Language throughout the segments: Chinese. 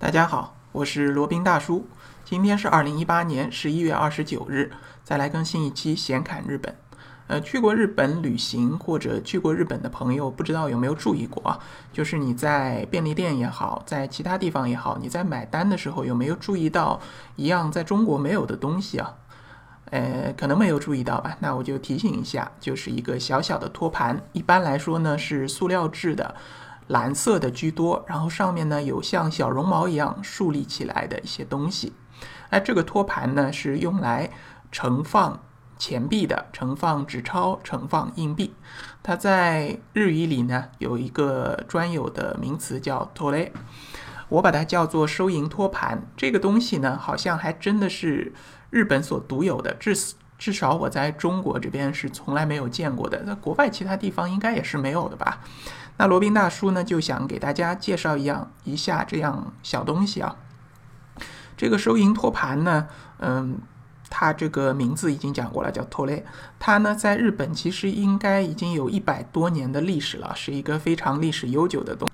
大家好，我是罗宾大叔。今天是二零一八年十一月二十九日，再来更新一期闲侃日本。呃，去过日本旅行或者去过日本的朋友，不知道有没有注意过啊？就是你在便利店也好，在其他地方也好，你在买单的时候有没有注意到一样在中国没有的东西啊？呃，可能没有注意到吧？那我就提醒一下，就是一个小小的托盘，一般来说呢是塑料制的。蓝色的居多，然后上面呢有像小绒毛一样竖立起来的一些东西。哎，这个托盘呢是用来盛放钱币的，盛放纸钞、盛放硬币。它在日语里呢有一个专有的名词叫托雷，我把它叫做收银托盘。这个东西呢好像还真的是日本所独有的，至至少我在中国这边是从来没有见过的。在国外其他地方应该也是没有的吧？那罗宾大叔呢，就想给大家介绍一样一下这样小东西啊。这个收银托盘呢，嗯，它这个名字已经讲过了，叫托雷。它呢，在日本其实应该已经有一百多年的历史了，是一个非常历史悠久的东。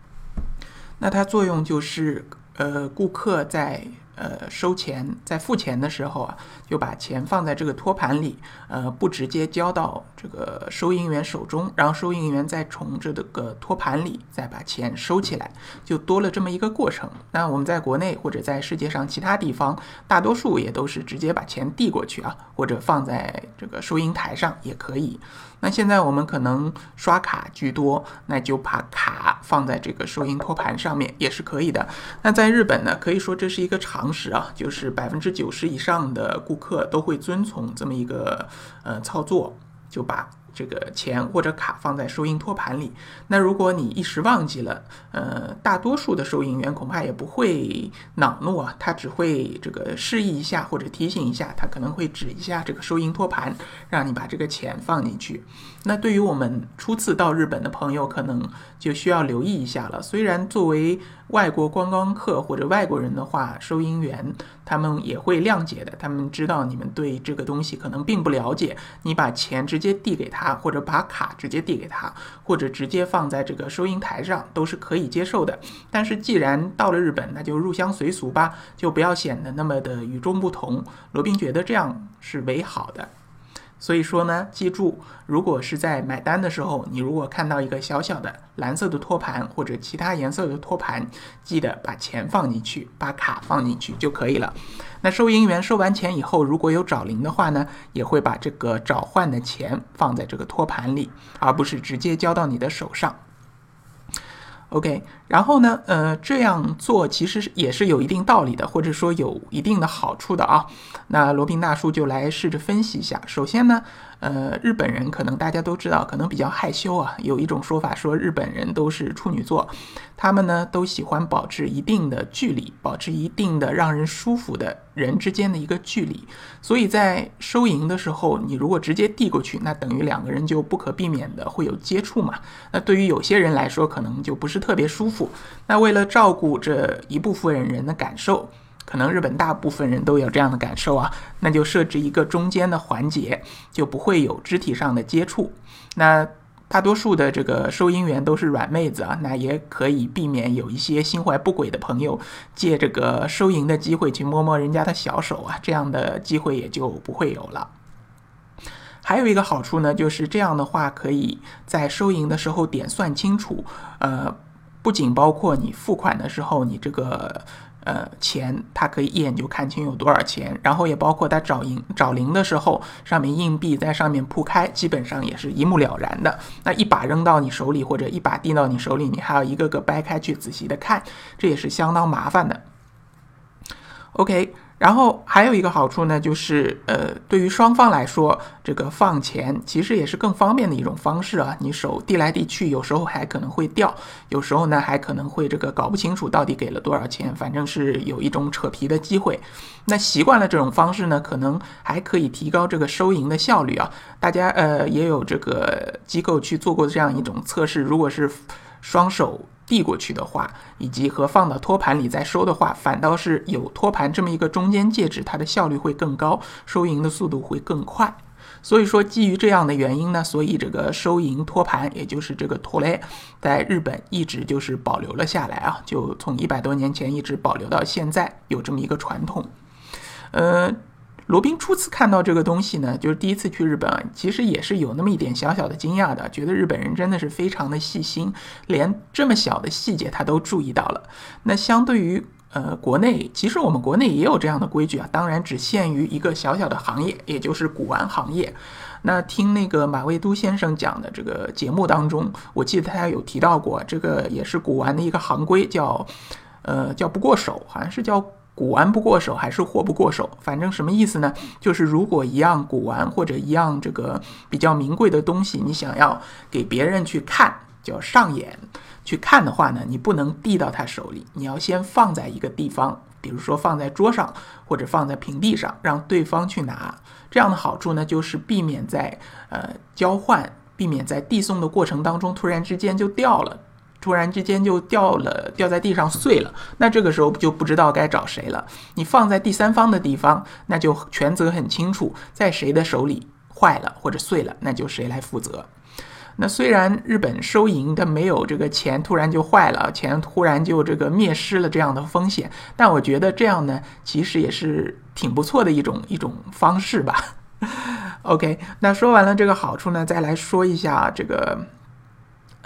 那它作用就是，呃，顾客在。呃，收钱在付钱的时候啊，就把钱放在这个托盘里，呃，不直接交到这个收银员手中，然后收银员再从这个托盘里再把钱收起来，就多了这么一个过程。那我们在国内或者在世界上其他地方，大多数也都是直接把钱递过去啊，或者放在这个收银台上也可以。那现在我们可能刷卡居多，那就把卡放在这个收银托盘上面也是可以的。那在日本呢，可以说这是一个常同时啊，就是百分之九十以上的顾客都会遵从这么一个呃操作，就把。这个钱或者卡放在收银托盘里，那如果你一时忘记了，呃，大多数的收银员恐怕也不会恼怒啊，他只会这个示意一下或者提醒一下，他可能会指一下这个收银托盘，让你把这个钱放进去。那对于我们初次到日本的朋友，可能就需要留意一下了。虽然作为外国观光客或者外国人的话，收银员他们也会谅解的。他们知道你们对这个东西可能并不了解，你把钱直接递给他啊，或者把卡直接递给他，或者直接放在这个收银台上，都是可以接受的。但是既然到了日本，那就入乡随俗吧，就不要显得那么的与众不同。罗宾觉得这样是为好的。所以说呢，记住，如果是在买单的时候，你如果看到一个小小的蓝色的托盘或者其他颜色的托盘，记得把钱放进去，把卡放进去就可以了。那收银员收完钱以后，如果有找零的话呢，也会把这个找换的钱放在这个托盘里，而不是直接交到你的手上。OK，然后呢，呃，这样做其实也是有一定道理的，或者说有一定的好处的啊。那罗宾大叔就来试着分析一下。首先呢。呃，日本人可能大家都知道，可能比较害羞啊。有一种说法说日本人都是处女座，他们呢都喜欢保持一定的距离，保持一定的让人舒服的人之间的一个距离。所以在收银的时候，你如果直接递过去，那等于两个人就不可避免的会有接触嘛。那对于有些人来说，可能就不是特别舒服。那为了照顾这一部分人的感受。可能日本大部分人都有这样的感受啊，那就设置一个中间的环节，就不会有肢体上的接触。那大多数的这个收银员都是软妹子啊，那也可以避免有一些心怀不轨的朋友借这个收银的机会去摸摸人家的小手啊，这样的机会也就不会有了。还有一个好处呢，就是这样的话可以在收银的时候点算清楚，呃，不仅包括你付款的时候，你这个。呃，钱他可以一眼就看清有多少钱，然后也包括他找银找零的时候，上面硬币在上面铺开，基本上也是一目了然的。那一把扔到你手里，或者一把递到你手里，你还要一个个掰开去仔细的看，这也是相当麻烦的。OK。然后还有一个好处呢，就是呃，对于双方来说，这个放钱其实也是更方便的一种方式啊。你手递来递去，有时候还可能会掉，有时候呢还可能会这个搞不清楚到底给了多少钱，反正是有一种扯皮的机会。那习惯了这种方式呢，可能还可以提高这个收银的效率啊。大家呃也有这个机构去做过这样一种测试，如果是双手。递过去的话，以及和放到托盘里再收的话，反倒是有托盘这么一个中间介质，它的效率会更高，收银的速度会更快。所以说，基于这样的原因呢，所以这个收银托盘，也就是这个托雷，在日本一直就是保留了下来啊，就从一百多年前一直保留到现在，有这么一个传统。呃，罗宾初次看到这个东西呢，就是第一次去日本，其实也是有那么一点小小的惊讶的，觉得日本人真的是非常的细心，连这么小的细节他都注意到了。那相对于。呃，国内其实我们国内也有这样的规矩啊，当然只限于一个小小的行业，也就是古玩行业。那听那个马未都先生讲的这个节目当中，我记得他有提到过，这个也是古玩的一个行规，叫呃叫不过手，好像是叫古玩不过手还是货不过手，反正什么意思呢？就是如果一样古玩或者一样这个比较名贵的东西，你想要给别人去看，叫上眼。去看的话呢，你不能递到他手里，你要先放在一个地方，比如说放在桌上或者放在平地上，让对方去拿。这样的好处呢，就是避免在呃交换、避免在递送的过程当中突然之间就掉了，突然之间就掉了，掉在地上碎了。那这个时候就不知道该找谁了。你放在第三方的地方，那就权责很清楚，在谁的手里坏了或者碎了，那就谁来负责。那虽然日本收银的没有这个钱突然就坏了，钱突然就这个灭失了这样的风险，但我觉得这样呢，其实也是挺不错的一种一种方式吧。OK，那说完了这个好处呢，再来说一下这个，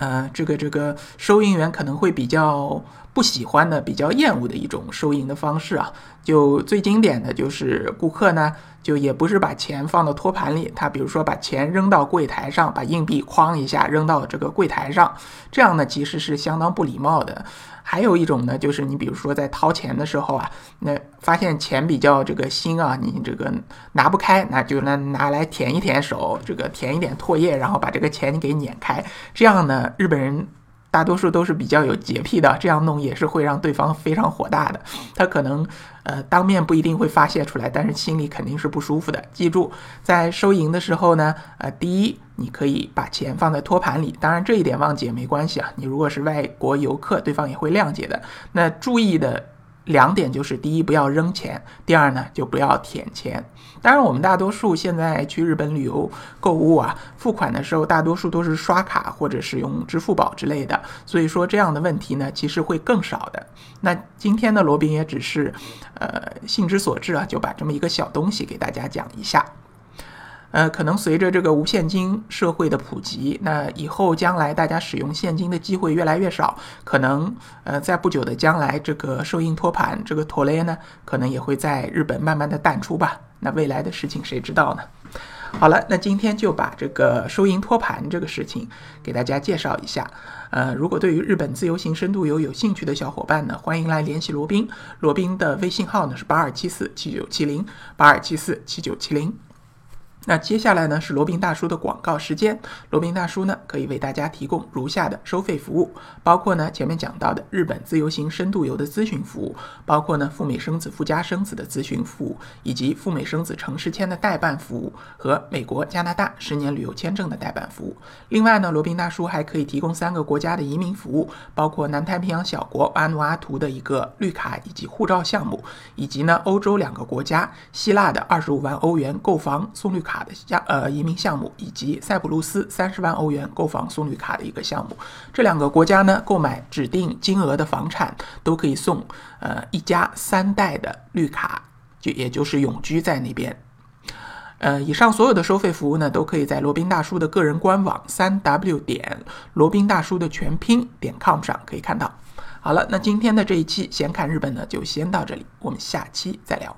呃，这个这个收银员可能会比较不喜欢的、比较厌恶的一种收银的方式啊。就最经典的就是顾客呢。就也不是把钱放到托盘里，他比如说把钱扔到柜台上，把硬币哐一下扔到这个柜台上，这样呢其实是相当不礼貌的。还有一种呢，就是你比如说在掏钱的时候啊，那发现钱比较这个新啊，你这个拿不开，那就拿拿来舔一舔手，这个舔一点唾液，然后把这个钱给碾开。这样呢，日本人。大多数都是比较有洁癖的，这样弄也是会让对方非常火大的。他可能呃当面不一定会发泄出来，但是心里肯定是不舒服的。记住，在收银的时候呢，呃，第一，你可以把钱放在托盘里，当然这一点忘记也没关系啊。你如果是外国游客，对方也会谅解的。那注意的。两点就是：第一，不要扔钱；第二呢，就不要舔钱。当然，我们大多数现在去日本旅游购物啊，付款的时候大多数都是刷卡或者是用支付宝之类的，所以说这样的问题呢，其实会更少的。那今天呢罗宾也只是，呃，兴之所至啊，就把这么一个小东西给大家讲一下。呃，可能随着这个无现金社会的普及，那以后将来大家使用现金的机会越来越少，可能呃，在不久的将来，这个收银托盘这个托雷呢，可能也会在日本慢慢的淡出吧。那未来的事情谁知道呢？好了，那今天就把这个收银托盘这个事情给大家介绍一下。呃，如果对于日本自由行深度游有兴趣的小伙伴呢，欢迎来联系罗宾，罗宾的微信号呢是八二七四七九七零八二七四七九七零。那接下来呢是罗宾大叔的广告时间。罗宾大叔呢可以为大家提供如下的收费服务，包括呢前面讲到的日本自由行深度游的咨询服务，包括呢赴美生子、赴加生子的咨询服务，以及赴美生子城市签的代办服务和美国、加拿大十年旅游签证的代办服务。另外呢，罗宾大叔还可以提供三个国家的移民服务，包括南太平洋小国瓦努阿图的一个绿卡以及护照项目，以及呢欧洲两个国家希腊的二十五万欧元购房送绿卡。卡的项呃移民项目，以及塞浦路斯三十万欧元购房送绿卡的一个项目，这两个国家呢，购买指定金额的房产都可以送呃一家三代的绿卡，就也就是永居在那边。呃，以上所有的收费服务呢，都可以在罗宾大叔的个人官网三 w 点罗宾大叔的全拼点 com 上可以看到。好了，那今天的这一期闲侃日本呢，就先到这里，我们下期再聊。